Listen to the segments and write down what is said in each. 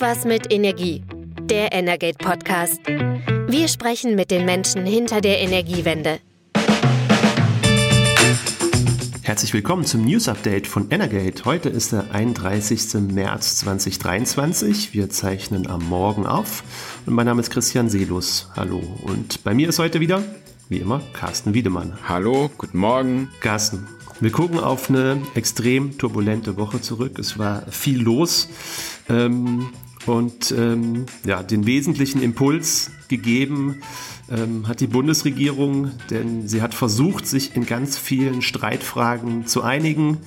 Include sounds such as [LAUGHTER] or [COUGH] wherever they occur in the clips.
Irgendwas mit Energie. Der Energate Podcast. Wir sprechen mit den Menschen hinter der Energiewende. Herzlich willkommen zum News Update von Energate. Heute ist der 31. März 2023. Wir zeichnen am Morgen auf. Und mein Name ist Christian Selus. Hallo. Und bei mir ist heute wieder, wie immer, Carsten Wiedemann. Hallo, guten Morgen. Carsten, wir gucken auf eine extrem turbulente Woche zurück. Es war viel los ähm, und ähm, ja, den wesentlichen Impuls gegeben ähm, hat die Bundesregierung, denn sie hat versucht, sich in ganz vielen Streitfragen zu einigen.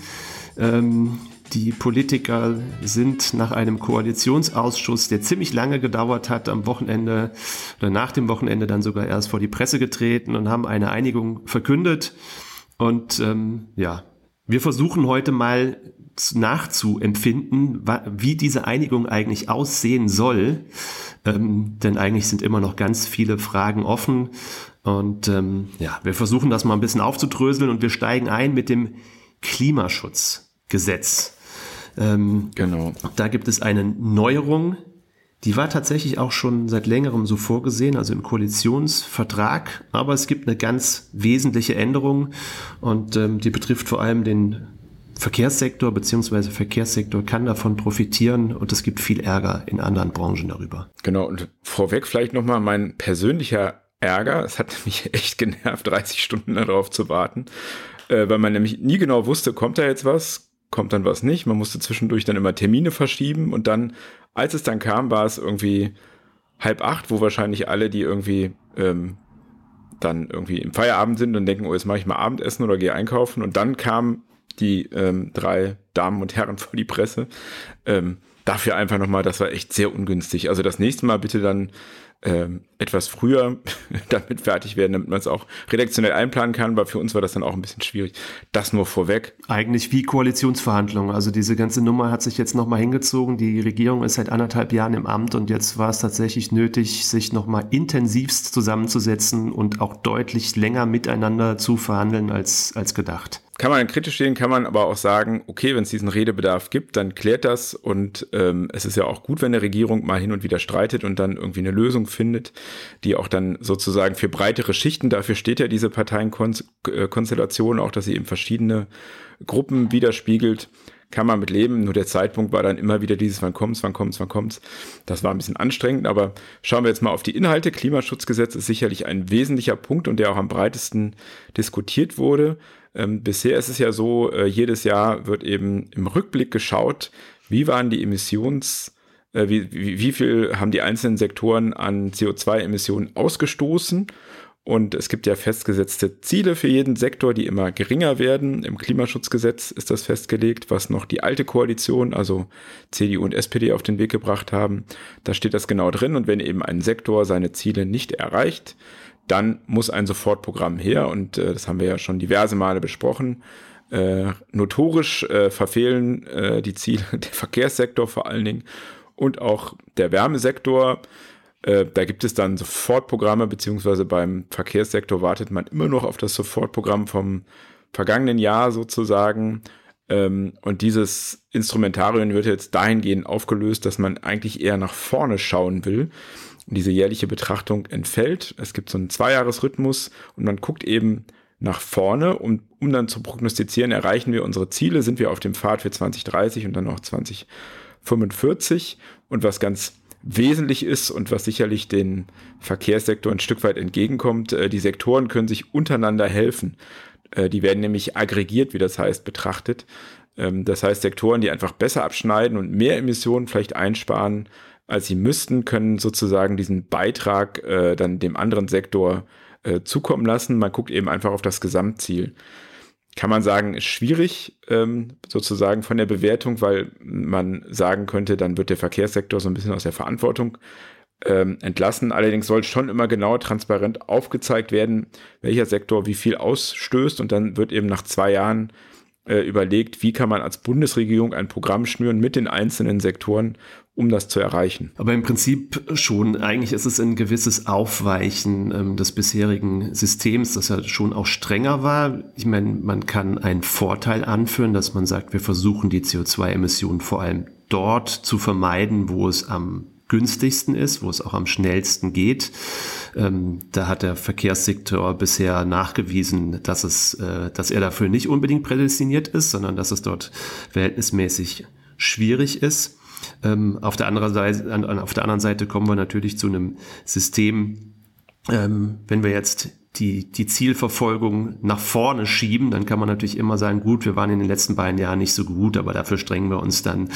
Ähm, die Politiker sind nach einem Koalitionsausschuss, der ziemlich lange gedauert hat, am Wochenende oder nach dem Wochenende dann sogar erst vor die Presse getreten und haben eine Einigung verkündet. Und ähm, ja, wir versuchen heute mal nachzuempfinden, wie diese Einigung eigentlich aussehen soll. Ähm, denn eigentlich sind immer noch ganz viele Fragen offen. Und ähm, ja, wir versuchen das mal ein bisschen aufzudröseln und wir steigen ein mit dem Klimaschutzgesetz. Ähm, genau. Da gibt es eine Neuerung, die war tatsächlich auch schon seit längerem so vorgesehen, also im Koalitionsvertrag. Aber es gibt eine ganz wesentliche Änderung und ähm, die betrifft vor allem den Verkehrssektor, beziehungsweise Verkehrssektor kann davon profitieren und es gibt viel Ärger in anderen Branchen darüber. Genau, und vorweg vielleicht nochmal mein persönlicher Ärger. Es hat [LAUGHS] mich echt genervt, 30 Stunden darauf zu warten, äh, weil man nämlich nie genau wusste, kommt da jetzt was, kommt dann was nicht. Man musste zwischendurch dann immer Termine verschieben und dann, als es dann kam, war es irgendwie halb acht, wo wahrscheinlich alle, die irgendwie ähm, dann irgendwie im Feierabend sind und denken, oh, jetzt mache ich mal Abendessen oder gehe einkaufen. Und dann kamen die ähm, drei Damen und Herren [LAUGHS] vor die Presse. Ähm, dafür einfach nochmal, das war echt sehr ungünstig. Also das nächste Mal bitte dann ähm, etwas früher [LAUGHS] damit fertig werden, damit man es auch redaktionell einplanen kann, weil für uns war das dann auch ein bisschen schwierig. Das nur vorweg. Eigentlich wie Koalitionsverhandlungen. Also diese ganze Nummer hat sich jetzt nochmal hingezogen. Die Regierung ist seit anderthalb Jahren im Amt und jetzt war es tatsächlich nötig, sich nochmal intensivst zusammenzusetzen und auch deutlich länger miteinander zu verhandeln als, als gedacht kann man kritisch sehen, kann man aber auch sagen, okay, wenn es diesen Redebedarf gibt, dann klärt das und ähm, es ist ja auch gut, wenn eine Regierung mal hin und wieder streitet und dann irgendwie eine Lösung findet, die auch dann sozusagen für breitere Schichten, dafür steht ja diese Parteienkonstellation auch, dass sie eben verschiedene Gruppen widerspiegelt, kann man mit leben. Nur der Zeitpunkt war dann immer wieder dieses, wann kommt's, wann kommt's, wann kommt's. Das war ein bisschen anstrengend, aber schauen wir jetzt mal auf die Inhalte. Klimaschutzgesetz ist sicherlich ein wesentlicher Punkt und der auch am breitesten diskutiert wurde. Ähm, bisher ist es ja so, äh, jedes Jahr wird eben im Rückblick geschaut, wie waren die Emissions, äh, wie, wie, wie viel haben die einzelnen Sektoren an CO2-Emissionen ausgestoßen. Und es gibt ja festgesetzte Ziele für jeden Sektor, die immer geringer werden. Im Klimaschutzgesetz ist das festgelegt, was noch die alte Koalition, also CDU und SPD, auf den Weg gebracht haben. Da steht das genau drin. Und wenn eben ein Sektor seine Ziele nicht erreicht, dann muss ein Sofortprogramm her und äh, das haben wir ja schon diverse Male besprochen. Äh, notorisch äh, verfehlen äh, die Ziele [LAUGHS] der Verkehrssektor vor allen Dingen und auch der Wärmesektor. Äh, da gibt es dann Sofortprogramme, beziehungsweise beim Verkehrssektor wartet man immer noch auf das Sofortprogramm vom vergangenen Jahr sozusagen. Ähm, und dieses Instrumentarium wird jetzt dahingehend aufgelöst, dass man eigentlich eher nach vorne schauen will diese jährliche Betrachtung entfällt. Es gibt so einen Zweijahresrhythmus und man guckt eben nach vorne, um, um dann zu prognostizieren, erreichen wir unsere Ziele, sind wir auf dem Pfad für 2030 und dann auch 2045. Und was ganz wesentlich ist und was sicherlich den Verkehrssektor ein Stück weit entgegenkommt, äh, die Sektoren können sich untereinander helfen. Äh, die werden nämlich aggregiert, wie das heißt, betrachtet. Ähm, das heißt, Sektoren, die einfach besser abschneiden und mehr Emissionen vielleicht einsparen, als sie müssten, können sozusagen diesen Beitrag äh, dann dem anderen Sektor zukommen lassen. Man guckt eben einfach auf das Gesamtziel. Kann man sagen, ist schwierig ähm, sozusagen von der Bewertung, weil man sagen könnte, dann wird der Verkehrssektor so ein bisschen aus der Verantwortung ähm, entlassen. Allerdings soll schon immer genau transparent aufgezeigt werden, welcher Sektor wie viel ausstößt und dann wird eben nach zwei Jahren äh, überlegt, wie kann man als Bundesregierung ein Programm schnüren mit den einzelnen Sektoren, um das zu erreichen. Aber im Prinzip schon, eigentlich ist es ein gewisses Aufweichen ähm, des bisherigen Systems, das ja schon auch strenger war. Ich meine, man kann einen Vorteil anführen, dass man sagt, wir versuchen die CO2-Emissionen vor allem dort zu vermeiden, wo es am günstigsten ist, wo es auch am schnellsten geht. Ähm, da hat der Verkehrssektor bisher nachgewiesen, dass es, äh, dass er dafür nicht unbedingt prädestiniert ist, sondern dass es dort verhältnismäßig schwierig ist. Ähm, auf, der Seite, an, auf der anderen Seite kommen wir natürlich zu einem System, ähm, wenn wir jetzt die, die Zielverfolgung nach vorne schieben, dann kann man natürlich immer sagen, gut, wir waren in den letzten beiden Jahren nicht so gut, aber dafür strengen wir uns dann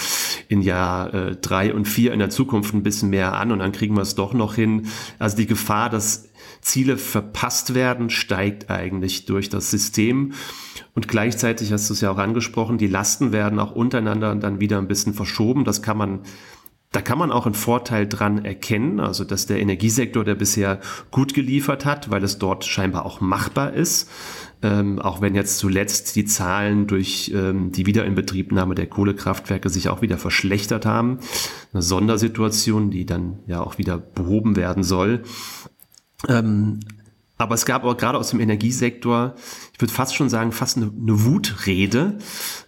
in Jahr äh, drei und vier in der Zukunft ein bisschen mehr an und dann kriegen wir es doch noch hin. Also die Gefahr, dass Ziele verpasst werden, steigt eigentlich durch das System. Und gleichzeitig hast du es ja auch angesprochen, die Lasten werden auch untereinander dann wieder ein bisschen verschoben. Das kann man da kann man auch einen Vorteil dran erkennen, also dass der Energiesektor, der bisher gut geliefert hat, weil es dort scheinbar auch machbar ist, ähm, auch wenn jetzt zuletzt die Zahlen durch ähm, die Wiederinbetriebnahme der Kohlekraftwerke sich auch wieder verschlechtert haben. Eine Sondersituation, die dann ja auch wieder behoben werden soll. Ähm, aber es gab auch gerade aus dem Energiesektor, ich würde fast schon sagen, fast eine, eine Wutrede,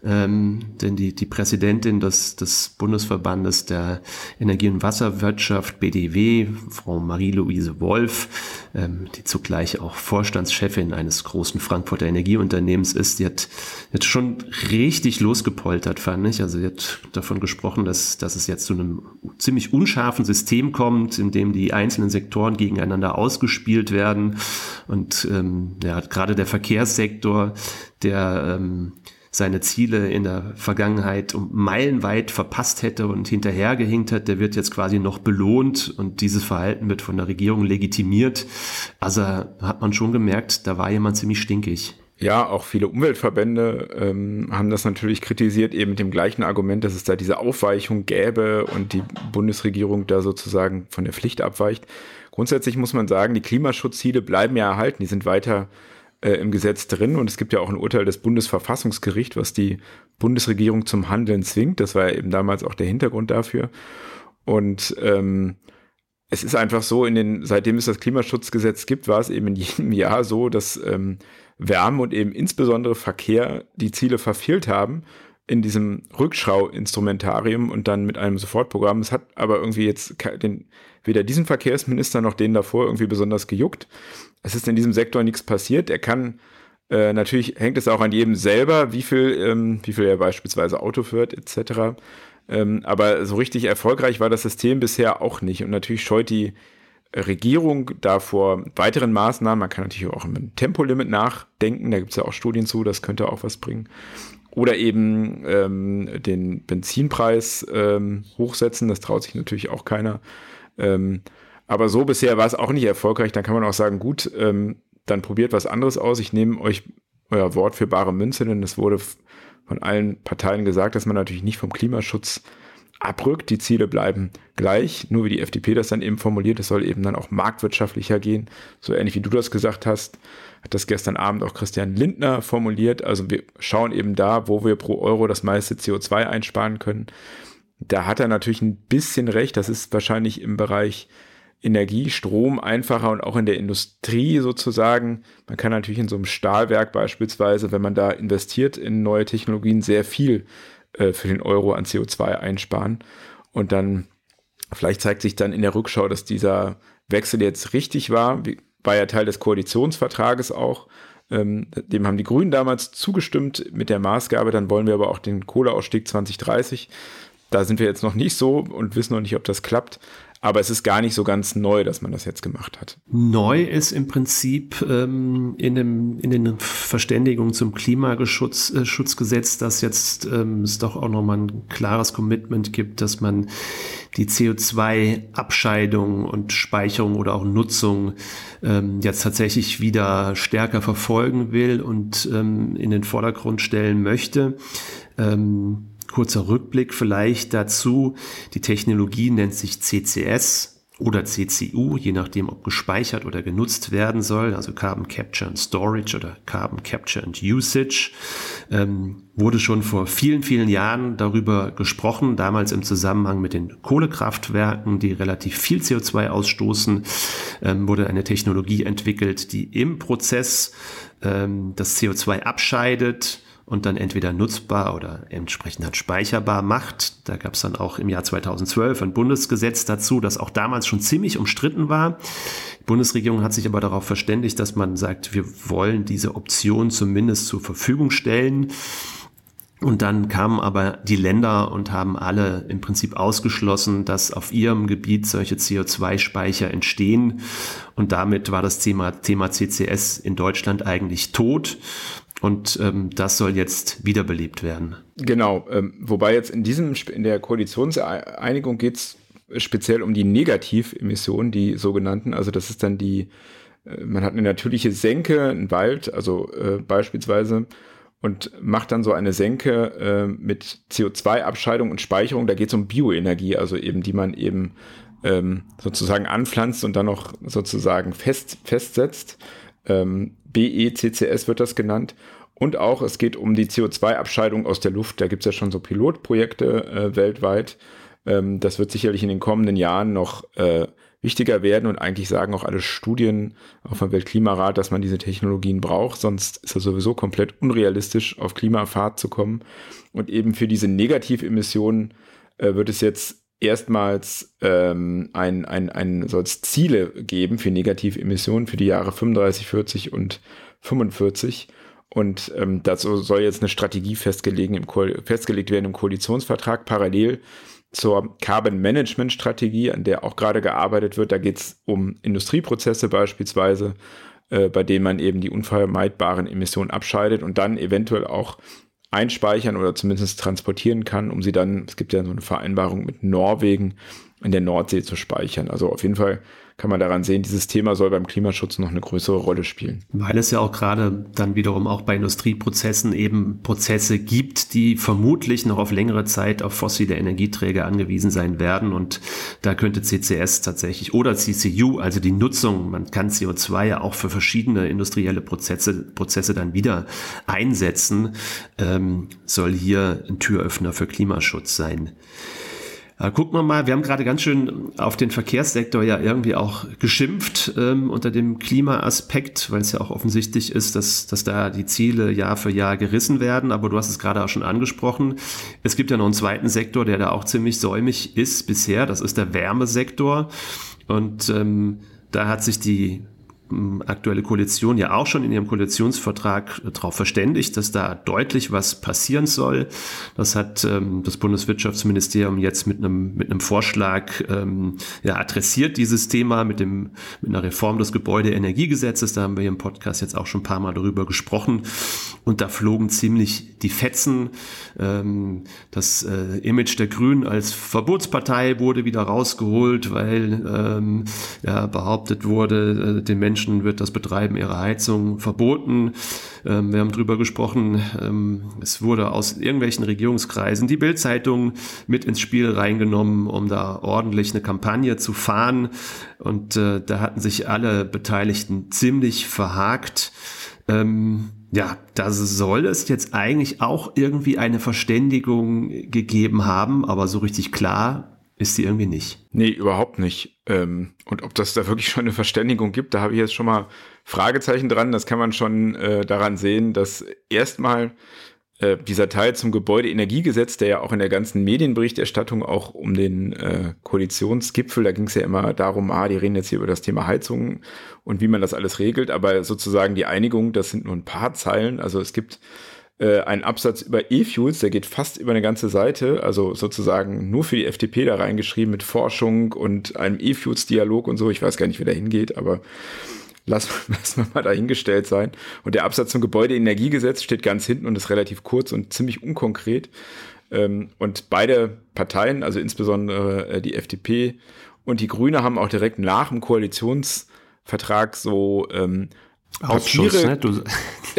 ähm, denn die, die Präsidentin des, des Bundesverbandes der Energie- und Wasserwirtschaft, BDW, Frau Marie-Louise Wolf, ähm, die zugleich auch Vorstandschefin eines großen Frankfurter Energieunternehmens ist, die hat jetzt schon richtig losgepoltert, fand ich. Also sie hat davon gesprochen, dass, dass es jetzt zu einem ziemlich unscharfen System kommt, in dem die einzelnen Sektoren gegeneinander ausgespielt werden und ähm, ja, gerade der Verkehrssektor, der ähm, seine Ziele in der Vergangenheit um meilenweit verpasst hätte und hinterhergehinkt hat, der wird jetzt quasi noch belohnt und dieses Verhalten wird von der Regierung legitimiert. Also hat man schon gemerkt, da war jemand ziemlich stinkig. Ja, auch viele Umweltverbände ähm, haben das natürlich kritisiert, eben mit dem gleichen Argument, dass es da diese Aufweichung gäbe und die Bundesregierung da sozusagen von der Pflicht abweicht. Grundsätzlich muss man sagen, die Klimaschutzziele bleiben ja erhalten, die sind weiter äh, im Gesetz drin und es gibt ja auch ein Urteil des Bundesverfassungsgerichts, was die Bundesregierung zum Handeln zwingt. Das war ja eben damals auch der Hintergrund dafür. Und ähm, es ist einfach so, in den, seitdem es das Klimaschutzgesetz gibt, war es eben in jedem Jahr so, dass ähm, Wärme und eben insbesondere Verkehr die Ziele verfehlt haben in diesem Rückschau-Instrumentarium und dann mit einem Sofortprogramm. Es hat aber irgendwie jetzt den, weder diesen Verkehrsminister noch den davor irgendwie besonders gejuckt. Es ist in diesem Sektor nichts passiert. Er kann, äh, natürlich hängt es auch an jedem selber, wie viel, ähm, wie viel er beispielsweise Auto fährt, etc. Ähm, aber so richtig erfolgreich war das System bisher auch nicht. Und natürlich scheut die Regierung davor weiteren Maßnahmen. Man kann natürlich auch im Tempolimit nachdenken. Da gibt es ja auch Studien zu, das könnte auch was bringen. Oder eben ähm, den Benzinpreis ähm, hochsetzen, das traut sich natürlich auch keiner. Aber so bisher war es auch nicht erfolgreich. Dann kann man auch sagen, gut, ähm, dann probiert was anderes aus. Ich nehme euch euer Wort für bare Münze, denn es wurde von allen Parteien gesagt, dass man natürlich nicht vom Klimaschutz abrückt. Die Ziele bleiben gleich, nur wie die FDP das dann eben formuliert, es soll eben dann auch marktwirtschaftlicher gehen. So ähnlich wie du das gesagt hast hat das gestern Abend auch Christian Lindner formuliert. Also wir schauen eben da, wo wir pro Euro das meiste CO2 einsparen können. Da hat er natürlich ein bisschen recht. Das ist wahrscheinlich im Bereich Energie, Strom einfacher und auch in der Industrie sozusagen. Man kann natürlich in so einem Stahlwerk beispielsweise, wenn man da investiert in neue Technologien, sehr viel äh, für den Euro an CO2 einsparen. Und dann vielleicht zeigt sich dann in der Rückschau, dass dieser Wechsel jetzt richtig war. War ja Teil des Koalitionsvertrages auch. Ähm, dem haben die Grünen damals zugestimmt mit der Maßgabe, dann wollen wir aber auch den Kohleausstieg 2030. Da sind wir jetzt noch nicht so und wissen noch nicht, ob das klappt. Aber es ist gar nicht so ganz neu, dass man das jetzt gemacht hat. Neu ist im Prinzip ähm, in, dem, in den Verständigungen zum Klimaschutzgesetz, äh, dass jetzt ähm, es doch auch nochmal ein klares Commitment gibt, dass man die CO2-Abscheidung und Speicherung oder auch Nutzung ähm, jetzt tatsächlich wieder stärker verfolgen will und ähm, in den Vordergrund stellen möchte. Ähm, kurzer Rückblick vielleicht dazu. Die Technologie nennt sich CCS oder CCU, je nachdem, ob gespeichert oder genutzt werden soll, also Carbon Capture and Storage oder Carbon Capture and Usage, ähm, wurde schon vor vielen, vielen Jahren darüber gesprochen, damals im Zusammenhang mit den Kohlekraftwerken, die relativ viel CO2 ausstoßen, ähm, wurde eine Technologie entwickelt, die im Prozess ähm, das CO2 abscheidet, und dann entweder nutzbar oder entsprechend hat speicherbar macht. Da gab es dann auch im Jahr 2012 ein Bundesgesetz dazu, das auch damals schon ziemlich umstritten war. Die Bundesregierung hat sich aber darauf verständigt, dass man sagt, wir wollen diese Option zumindest zur Verfügung stellen. Und dann kamen aber die Länder und haben alle im Prinzip ausgeschlossen, dass auf ihrem Gebiet solche CO2-Speicher entstehen. Und damit war das Thema, Thema CCS in Deutschland eigentlich tot. Und ähm, das soll jetzt wiederbelebt werden. Genau, ähm, wobei jetzt in diesem in der Koalitionseinigung geht es speziell um die Negativemissionen, die sogenannten. Also das ist dann die, äh, man hat eine natürliche Senke, einen Wald, also äh, beispielsweise und macht dann so eine Senke äh, mit CO2-Abscheidung und Speicherung. Da geht es um Bioenergie, also eben, die man eben ähm, sozusagen anpflanzt und dann noch sozusagen fest, festsetzt. Ähm, BECCS wird das genannt. Und auch, es geht um die CO2-Abscheidung aus der Luft. Da gibt es ja schon so Pilotprojekte äh, weltweit. Ähm, das wird sicherlich in den kommenden Jahren noch äh, wichtiger werden und eigentlich sagen auch alle Studien auf dem Weltklimarat, dass man diese Technologien braucht, sonst ist es sowieso komplett unrealistisch, auf Klimafahrt zu kommen. Und eben für diese Negativemissionen äh, wird es jetzt erstmals ähm, ein, ein, ein, soll es Ziele geben für Negativemissionen für die Jahre 35, 40 und 45. Und ähm, dazu soll jetzt eine Strategie festgelegt, im festgelegt werden im Koalitionsvertrag. Parallel zur Carbon Management Strategie, an der auch gerade gearbeitet wird. Da geht es um Industrieprozesse beispielsweise, äh, bei denen man eben die unvermeidbaren Emissionen abscheidet und dann eventuell auch einspeichern oder zumindest transportieren kann, um sie dann, es gibt ja so eine Vereinbarung mit Norwegen, in der Nordsee zu speichern. Also auf jeden Fall kann man daran sehen, dieses Thema soll beim Klimaschutz noch eine größere Rolle spielen. Weil es ja auch gerade dann wiederum auch bei Industrieprozessen eben Prozesse gibt, die vermutlich noch auf längere Zeit auf fossile Energieträger angewiesen sein werden. Und da könnte CCS tatsächlich oder CCU, also die Nutzung, man kann CO2 ja auch für verschiedene industrielle Prozesse, Prozesse dann wieder einsetzen, ähm, soll hier ein Türöffner für Klimaschutz sein. Gucken wir mal, wir haben gerade ganz schön auf den Verkehrssektor ja irgendwie auch geschimpft ähm, unter dem Klimaaspekt, weil es ja auch offensichtlich ist, dass, dass da die Ziele Jahr für Jahr gerissen werden. Aber du hast es gerade auch schon angesprochen. Es gibt ja noch einen zweiten Sektor, der da auch ziemlich säumig ist bisher. Das ist der Wärmesektor. Und ähm, da hat sich die aktuelle Koalition ja auch schon in ihrem Koalitionsvertrag äh, darauf verständigt, dass da deutlich was passieren soll. Das hat ähm, das Bundeswirtschaftsministerium jetzt mit einem, mit einem Vorschlag ähm, ja, adressiert, dieses Thema mit, dem, mit einer Reform des Gebäudeenergiegesetzes. Da haben wir im Podcast jetzt auch schon ein paar Mal darüber gesprochen. Und da flogen ziemlich die Fetzen. Ähm, das äh, Image der Grünen als Verbotspartei wurde wieder rausgeholt, weil ähm, ja, behauptet wurde, äh, den Menschen Menschen wird das Betreiben ihrer Heizung verboten. Ähm, wir haben darüber gesprochen. Ähm, es wurde aus irgendwelchen Regierungskreisen die Bildzeitung mit ins Spiel reingenommen, um da ordentlich eine Kampagne zu fahren. Und äh, da hatten sich alle Beteiligten ziemlich verhakt. Ähm, ja, da soll es jetzt eigentlich auch irgendwie eine Verständigung gegeben haben, aber so richtig klar ist sie irgendwie nicht. Nee, überhaupt nicht. Ähm, und ob das da wirklich schon eine Verständigung gibt, da habe ich jetzt schon mal Fragezeichen dran. Das kann man schon äh, daran sehen, dass erstmal äh, dieser Teil zum Gebäudeenergiegesetz, der ja auch in der ganzen Medienberichterstattung auch um den äh, Koalitionsgipfel, da ging es ja immer darum, ah, die reden jetzt hier über das Thema Heizung und wie man das alles regelt, aber sozusagen die Einigung, das sind nur ein paar Zeilen. Also es gibt äh, ein Absatz über E-Fuels, der geht fast über eine ganze Seite, also sozusagen nur für die FDP da reingeschrieben mit Forschung und einem E-Fuels-Dialog und so. Ich weiß gar nicht, wie der hingeht, aber lassen lass [LAUGHS] wir mal dahingestellt sein. Und der Absatz zum Gebäudeenergiegesetz steht ganz hinten und ist relativ kurz und ziemlich unkonkret. Ähm, und beide Parteien, also insbesondere äh, die FDP und die Grüne, haben auch direkt nach dem Koalitionsvertrag so ähm, Ausschuss, Papiere, ne? Du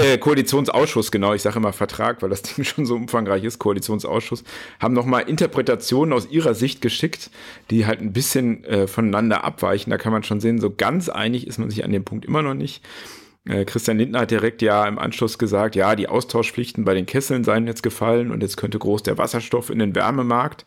äh, Koalitionsausschuss, genau, ich sage immer Vertrag, weil das [LAUGHS] Ding schon so umfangreich ist, Koalitionsausschuss, haben nochmal Interpretationen aus ihrer Sicht geschickt, die halt ein bisschen äh, voneinander abweichen. Da kann man schon sehen, so ganz einig ist man sich an dem Punkt immer noch nicht. Äh, Christian Lindner hat direkt ja im Anschluss gesagt, ja, die Austauschpflichten bei den Kesseln seien jetzt gefallen und jetzt könnte groß der Wasserstoff in den Wärmemarkt.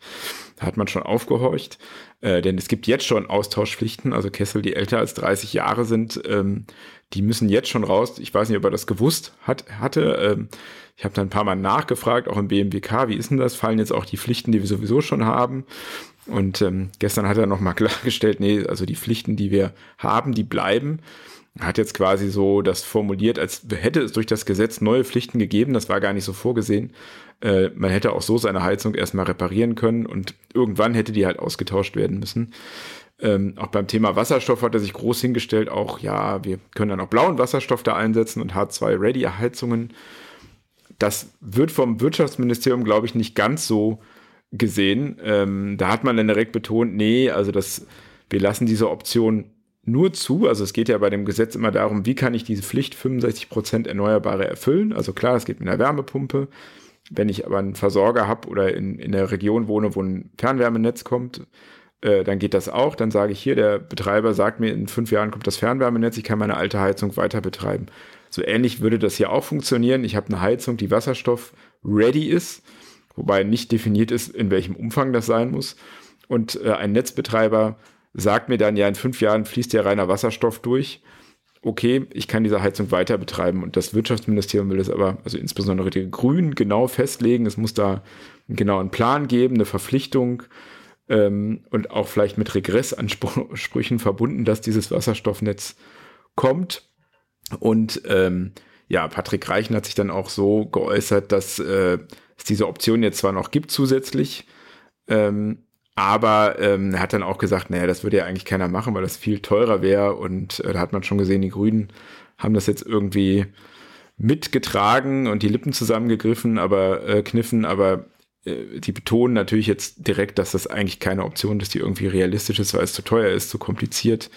Da hat man schon aufgehorcht, äh, denn es gibt jetzt schon Austauschpflichten, also Kessel, die älter als 30 Jahre sind, ähm, die müssen jetzt schon raus. Ich weiß nicht, ob er das gewusst hat, hatte. Ähm, ich habe da ein paar Mal nachgefragt, auch im BMWK, wie ist denn das? Fallen jetzt auch die Pflichten, die wir sowieso schon haben? Und ähm, gestern hat er nochmal [LAUGHS] klargestellt, nee, also die Pflichten, die wir haben, die bleiben. Hat jetzt quasi so das formuliert, als hätte es durch das Gesetz neue Pflichten gegeben. Das war gar nicht so vorgesehen. Äh, man hätte auch so seine Heizung erstmal reparieren können und irgendwann hätte die halt ausgetauscht werden müssen. Ähm, auch beim Thema Wasserstoff hat er sich groß hingestellt, auch ja, wir können dann auch blauen Wasserstoff da einsetzen und H2-Ready-Heizungen. Das wird vom Wirtschaftsministerium, glaube ich, nicht ganz so gesehen. Ähm, da hat man dann direkt betont, nee, also das, wir lassen diese Option nur zu, also es geht ja bei dem Gesetz immer darum, wie kann ich diese Pflicht 65 Prozent Erneuerbare erfüllen. Also klar, es geht mit einer Wärmepumpe. Wenn ich aber einen Versorger habe oder in, in der Region wohne, wo ein Fernwärmenetz kommt, äh, dann geht das auch. Dann sage ich hier, der Betreiber sagt mir, in fünf Jahren kommt das Fernwärmenetz, ich kann meine alte Heizung weiter betreiben. So ähnlich würde das hier auch funktionieren. Ich habe eine Heizung, die Wasserstoff ready ist, wobei nicht definiert ist, in welchem Umfang das sein muss. Und äh, ein Netzbetreiber sagt mir dann, ja, in fünf Jahren fließt ja reiner Wasserstoff durch. Okay, ich kann diese Heizung weiter betreiben. Und das Wirtschaftsministerium will das aber, also insbesondere die Grünen, genau festlegen. Es muss da einen genauen Plan geben, eine Verpflichtung ähm, und auch vielleicht mit Regressansprüchen verbunden, dass dieses Wasserstoffnetz kommt. Und ähm, ja, Patrick Reichen hat sich dann auch so geäußert, dass äh, es diese Option jetzt zwar noch gibt zusätzlich, ähm, aber ähm, er hat dann auch gesagt, naja, das würde ja eigentlich keiner machen, weil das viel teurer wäre. Und äh, da hat man schon gesehen, die Grünen haben das jetzt irgendwie mitgetragen und die Lippen zusammengegriffen, aber äh, kniffen, aber äh, die betonen natürlich jetzt direkt, dass das eigentlich keine Option ist, die irgendwie realistisch ist, weil es zu teuer ist, zu kompliziert.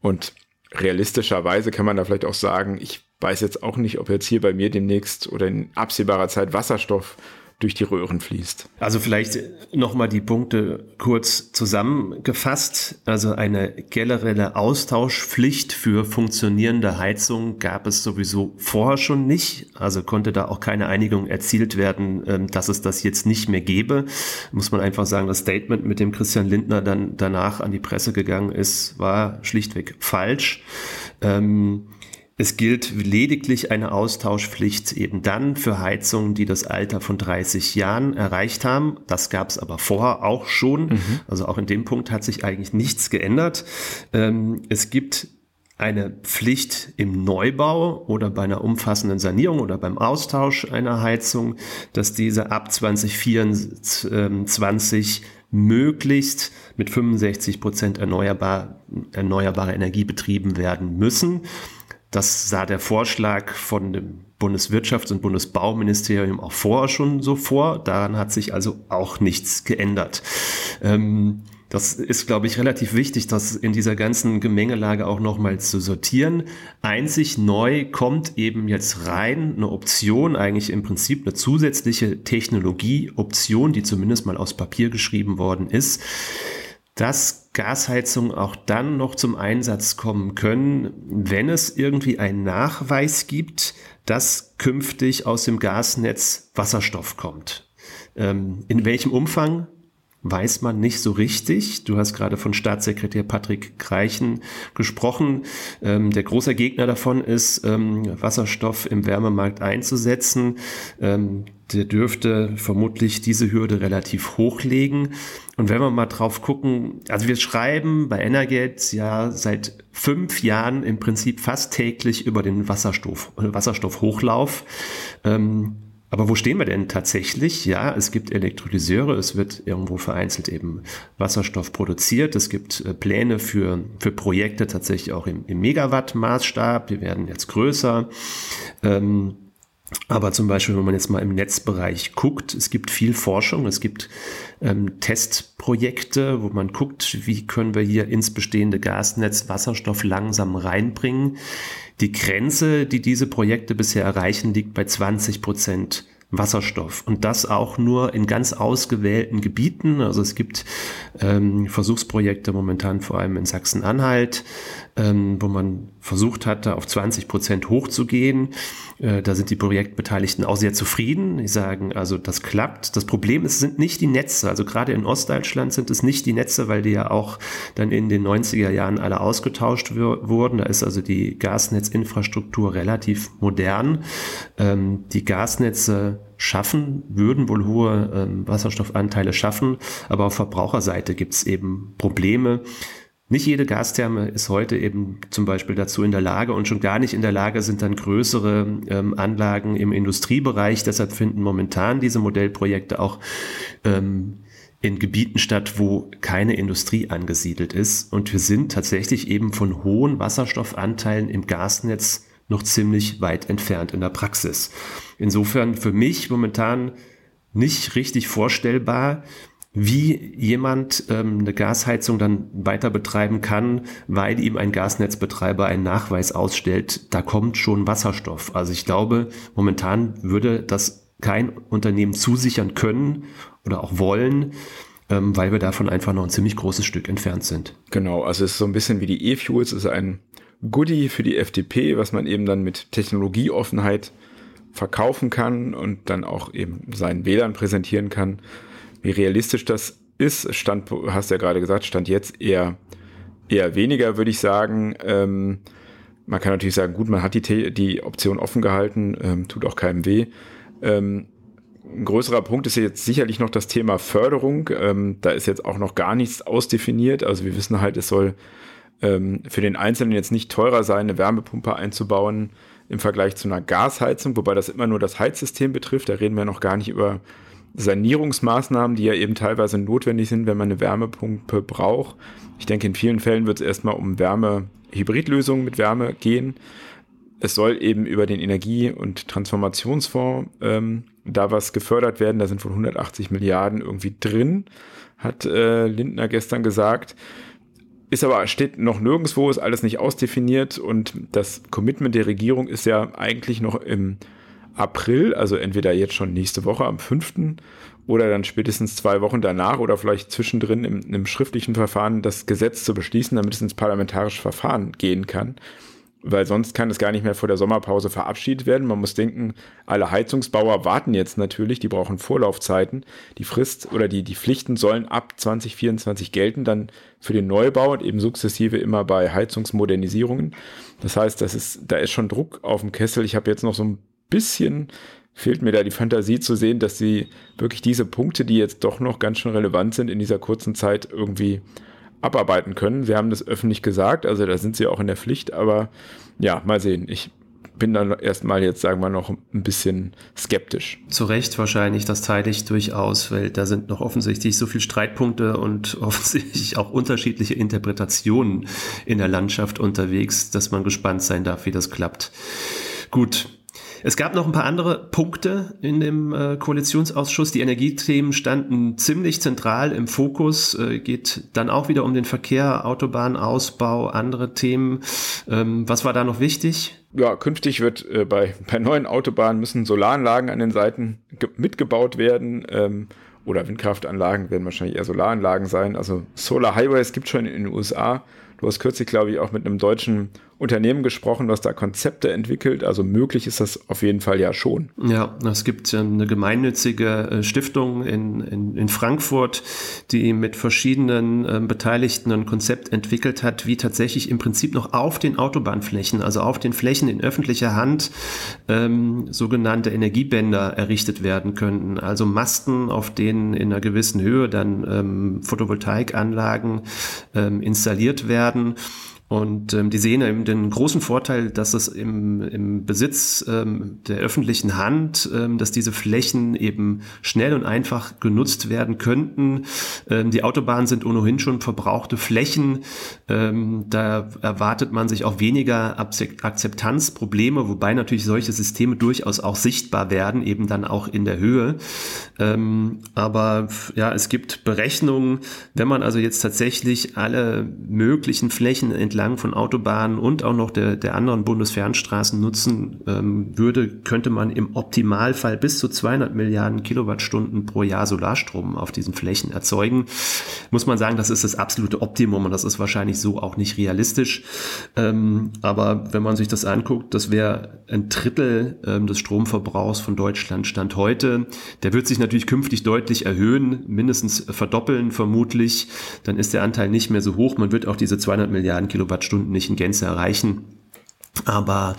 Und realistischerweise kann man da vielleicht auch sagen, ich weiß jetzt auch nicht, ob jetzt hier bei mir demnächst oder in absehbarer Zeit Wasserstoff durch die Röhren fließt. Also vielleicht nochmal die Punkte kurz zusammengefasst. Also eine generelle Austauschpflicht für funktionierende Heizung gab es sowieso vorher schon nicht. Also konnte da auch keine Einigung erzielt werden, ähm, dass es das jetzt nicht mehr gäbe. Muss man einfach sagen, das Statement, mit dem Christian Lindner dann danach an die Presse gegangen ist, war schlichtweg falsch. Ähm, es gilt lediglich eine Austauschpflicht eben dann für Heizungen, die das Alter von 30 Jahren erreicht haben. Das gab es aber vorher auch schon. Mhm. Also auch in dem Punkt hat sich eigentlich nichts geändert. Ähm, es gibt eine Pflicht im Neubau oder bei einer umfassenden Sanierung oder beim Austausch einer Heizung, dass diese ab 2024 möglichst mit 65 Prozent erneuerbar, erneuerbare Energie betrieben werden müssen. Das sah der Vorschlag von dem Bundeswirtschafts- und Bundesbauministerium auch vorher schon so vor. Daran hat sich also auch nichts geändert. Ähm, das ist, glaube ich, relativ wichtig, das in dieser ganzen Gemengelage auch nochmal zu sortieren. Einzig neu kommt eben jetzt rein eine Option, eigentlich im Prinzip eine zusätzliche Technologieoption, die zumindest mal aus Papier geschrieben worden ist dass Gasheizungen auch dann noch zum Einsatz kommen können, wenn es irgendwie einen Nachweis gibt, dass künftig aus dem Gasnetz Wasserstoff kommt. Ähm, in welchem Umfang weiß man nicht so richtig. Du hast gerade von Staatssekretär Patrick Greichen gesprochen. Ähm, der große Gegner davon ist, ähm, Wasserstoff im Wärmemarkt einzusetzen. Ähm, der dürfte vermutlich diese Hürde relativ hoch legen. Und wenn wir mal drauf gucken, also wir schreiben bei Energate ja seit fünf Jahren im Prinzip fast täglich über den Wasserstoff, Wasserstoffhochlauf. Ähm, aber wo stehen wir denn tatsächlich? Ja, es gibt Elektrolyseure, es wird irgendwo vereinzelt eben Wasserstoff produziert. Es gibt äh, Pläne für, für Projekte tatsächlich auch im, im Megawatt-Maßstab. Die werden jetzt größer. Ähm, aber zum Beispiel, wenn man jetzt mal im Netzbereich guckt, es gibt viel Forschung, es gibt ähm, Testprojekte, wo man guckt, wie können wir hier ins bestehende Gasnetz Wasserstoff langsam reinbringen. Die Grenze, die diese Projekte bisher erreichen, liegt bei 20 Prozent Wasserstoff. Und das auch nur in ganz ausgewählten Gebieten. Also es gibt ähm, Versuchsprojekte momentan vor allem in Sachsen-Anhalt, ähm, wo man versucht hat, da auf 20 Prozent hochzugehen. Äh, da sind die Projektbeteiligten auch sehr zufrieden. Die sagen, also das klappt. Das Problem ist, sind nicht die Netze. Also gerade in Ostdeutschland sind es nicht die Netze, weil die ja auch dann in den 90er Jahren alle ausgetauscht wurden. Da ist also die Gasnetzinfrastruktur relativ modern. Ähm, die Gasnetze schaffen, würden wohl hohe ähm, Wasserstoffanteile schaffen, aber auf Verbraucherseite gibt es eben Probleme. Nicht jede Gastherme ist heute eben zum Beispiel dazu in der Lage und schon gar nicht in der Lage sind dann größere ähm, Anlagen im Industriebereich. Deshalb finden momentan diese Modellprojekte auch ähm, in Gebieten statt, wo keine Industrie angesiedelt ist. Und wir sind tatsächlich eben von hohen Wasserstoffanteilen im Gasnetz noch ziemlich weit entfernt in der Praxis. Insofern für mich momentan nicht richtig vorstellbar, wie jemand ähm, eine Gasheizung dann weiter betreiben kann, weil ihm ein Gasnetzbetreiber einen Nachweis ausstellt, da kommt schon Wasserstoff. Also ich glaube, momentan würde das kein Unternehmen zusichern können oder auch wollen, ähm, weil wir davon einfach noch ein ziemlich großes Stück entfernt sind. Genau, also es ist so ein bisschen wie die E-Fuels, ist ein Goodie für die FDP, was man eben dann mit Technologieoffenheit verkaufen kann und dann auch eben seinen Wählern präsentieren kann. Wie realistisch das ist, stand, hast du ja gerade gesagt, stand jetzt eher, eher weniger, würde ich sagen. Ähm, man kann natürlich sagen, gut, man hat die, die Option offen gehalten, ähm, tut auch keinem weh. Ähm, ein größerer Punkt ist jetzt sicherlich noch das Thema Förderung. Ähm, da ist jetzt auch noch gar nichts ausdefiniert. Also wir wissen halt, es soll ähm, für den Einzelnen jetzt nicht teurer sein, eine Wärmepumpe einzubauen im Vergleich zu einer Gasheizung, wobei das immer nur das Heizsystem betrifft. Da reden wir noch gar nicht über Sanierungsmaßnahmen, die ja eben teilweise notwendig sind, wenn man eine Wärmepumpe braucht. Ich denke, in vielen Fällen wird es erstmal um Wärme-Hybridlösungen mit Wärme gehen. Es soll eben über den Energie- und Transformationsfonds ähm, da was gefördert werden. Da sind wohl 180 Milliarden irgendwie drin, hat äh, Lindner gestern gesagt. Ist aber, steht noch nirgendwo, ist alles nicht ausdefiniert und das Commitment der Regierung ist ja eigentlich noch im April, also entweder jetzt schon nächste Woche am 5. oder dann spätestens zwei Wochen danach oder vielleicht zwischendrin im, im schriftlichen Verfahren das Gesetz zu beschließen, damit es ins parlamentarische Verfahren gehen kann weil sonst kann es gar nicht mehr vor der Sommerpause verabschiedet werden. Man muss denken, alle Heizungsbauer warten jetzt natürlich, die brauchen Vorlaufzeiten. Die Frist oder die, die Pflichten sollen ab 2024 gelten, dann für den Neubau und eben sukzessive immer bei Heizungsmodernisierungen. Das heißt, das ist, da ist schon Druck auf dem Kessel. Ich habe jetzt noch so ein bisschen fehlt mir da die Fantasie zu sehen, dass sie wirklich diese Punkte, die jetzt doch noch ganz schön relevant sind, in dieser kurzen Zeit irgendwie abarbeiten können. Sie haben das öffentlich gesagt, also da sind sie auch in der Pflicht, aber ja, mal sehen. Ich bin dann erstmal jetzt, sagen wir noch ein bisschen skeptisch. Zu Recht wahrscheinlich, das teile ich durchaus, weil da sind noch offensichtlich so viele Streitpunkte und [LAUGHS] offensichtlich auch unterschiedliche Interpretationen in der Landschaft unterwegs, dass man gespannt sein darf, wie das klappt. Gut, es gab noch ein paar andere Punkte in dem äh, Koalitionsausschuss. Die Energiethemen standen ziemlich zentral im Fokus. Äh, geht dann auch wieder um den Verkehr, Autobahnausbau, andere Themen. Ähm, was war da noch wichtig? Ja, künftig wird äh, bei, bei neuen Autobahnen müssen Solaranlagen an den Seiten mitgebaut werden. Ähm, oder Windkraftanlagen werden wahrscheinlich eher Solaranlagen sein. Also Solar Highways gibt schon in den USA. Du hast kürzlich, glaube ich, auch mit einem deutschen Unternehmen gesprochen, was da Konzepte entwickelt. Also möglich ist das auf jeden Fall ja schon. Ja, es gibt eine gemeinnützige äh, Stiftung in, in, in Frankfurt, die mit verschiedenen äh, Beteiligten ein Konzept entwickelt hat, wie tatsächlich im Prinzip noch auf den Autobahnflächen, also auf den Flächen in öffentlicher Hand, ähm, sogenannte Energiebänder errichtet werden könnten. Also Masten, auf denen in einer gewissen Höhe dann ähm, Photovoltaikanlagen ähm, installiert werden und ähm, die sehen eben den großen Vorteil, dass es im, im Besitz ähm, der öffentlichen Hand, ähm, dass diese Flächen eben schnell und einfach genutzt werden könnten. Ähm, die Autobahnen sind ohnehin schon verbrauchte Flächen. Ähm, da erwartet man sich auch weniger Akzeptanzprobleme, wobei natürlich solche Systeme durchaus auch sichtbar werden, eben dann auch in der Höhe. Ähm, aber ja, es gibt Berechnungen, wenn man also jetzt tatsächlich alle möglichen Flächen entlang entlang von Autobahnen und auch noch der, der anderen Bundesfernstraßen nutzen ähm, würde, könnte man im Optimalfall bis zu 200 Milliarden Kilowattstunden pro Jahr Solarstrom auf diesen Flächen erzeugen. Muss man sagen, das ist das absolute Optimum und das ist wahrscheinlich so auch nicht realistisch. Ähm, aber wenn man sich das anguckt, das wäre ein Drittel ähm, des Stromverbrauchs von Deutschland Stand heute. Der wird sich natürlich künftig deutlich erhöhen, mindestens verdoppeln vermutlich. Dann ist der Anteil nicht mehr so hoch. Man wird auch diese 200 Milliarden Kilowattstunden nicht in Gänze erreichen. Aber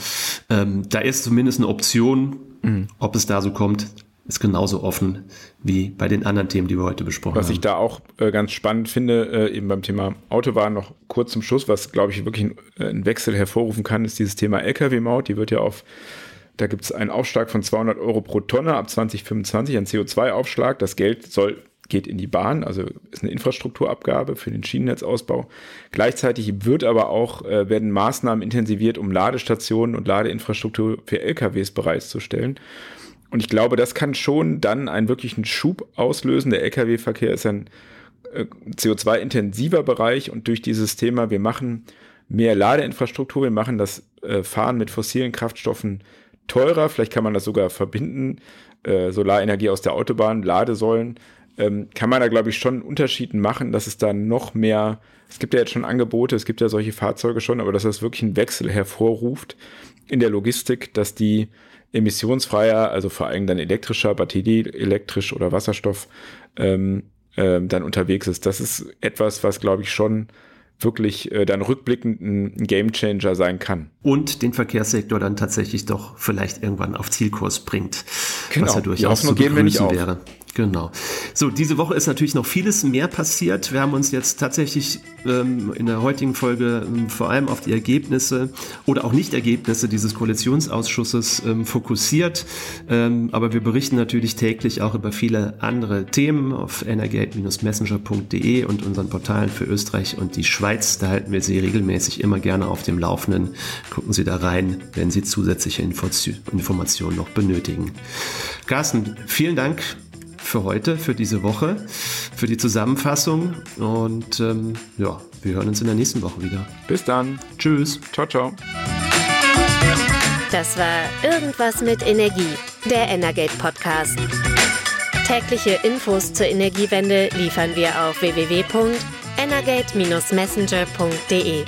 ähm, da ist zumindest eine Option, mhm. ob es da so kommt, ist genauso offen wie bei den anderen Themen, die wir heute besprochen was haben. Was ich da auch äh, ganz spannend finde, äh, eben beim Thema Autobahn noch kurz zum Schluss, was glaube ich wirklich äh, einen Wechsel hervorrufen kann, ist dieses Thema Lkw-Maut. Die wird ja auf, da gibt es einen Aufschlag von 200 Euro pro Tonne ab 2025, ein CO2-Aufschlag. Das Geld soll geht in die Bahn, also ist eine Infrastrukturabgabe für den Schienennetzausbau. Gleichzeitig wird aber auch, äh, werden Maßnahmen intensiviert, um Ladestationen und Ladeinfrastruktur für LKWs bereitzustellen. Und ich glaube, das kann schon dann einen wirklichen Schub auslösen. Der Lkw-Verkehr ist ein äh, CO2-intensiver Bereich und durch dieses Thema, wir machen mehr Ladeinfrastruktur, wir machen das äh, Fahren mit fossilen Kraftstoffen teurer. Vielleicht kann man das sogar verbinden. Äh, Solarenergie aus der Autobahn, Ladesäulen. Ähm, kann man da, glaube ich, schon einen Unterschied machen, dass es da noch mehr, es gibt ja jetzt schon Angebote, es gibt ja solche Fahrzeuge schon, aber dass das wirklich einen Wechsel hervorruft in der Logistik, dass die emissionsfreier, also vor allem dann elektrischer, Batterie, elektrisch oder Wasserstoff, ähm, ähm, dann unterwegs ist. Das ist etwas, was, glaube ich, schon wirklich äh, dann rückblickend ein Gamechanger sein kann. Und den Verkehrssektor dann tatsächlich doch vielleicht irgendwann auf Zielkurs bringt. Genau, was ja durchaus die Hoffnung geben wir nicht auf. wäre. Genau. So, diese Woche ist natürlich noch vieles mehr passiert. Wir haben uns jetzt tatsächlich ähm, in der heutigen Folge ähm, vor allem auf die Ergebnisse oder auch Nicht-Ergebnisse dieses Koalitionsausschusses ähm, fokussiert. Ähm, aber wir berichten natürlich täglich auch über viele andere Themen auf energate-messenger.de und unseren Portalen für Österreich und die Schweiz. Da halten wir Sie regelmäßig immer gerne auf dem Laufenden. Gucken Sie da rein, wenn Sie zusätzliche Informationen noch benötigen. Carsten, vielen Dank für heute, für diese Woche, für die Zusammenfassung. Und ähm, ja, wir hören uns in der nächsten Woche wieder. Bis dann. Tschüss. Ciao, ciao. Das war Irgendwas mit Energie, der Energate Podcast. Tägliche Infos zur Energiewende liefern wir auf www.energate-messenger.de.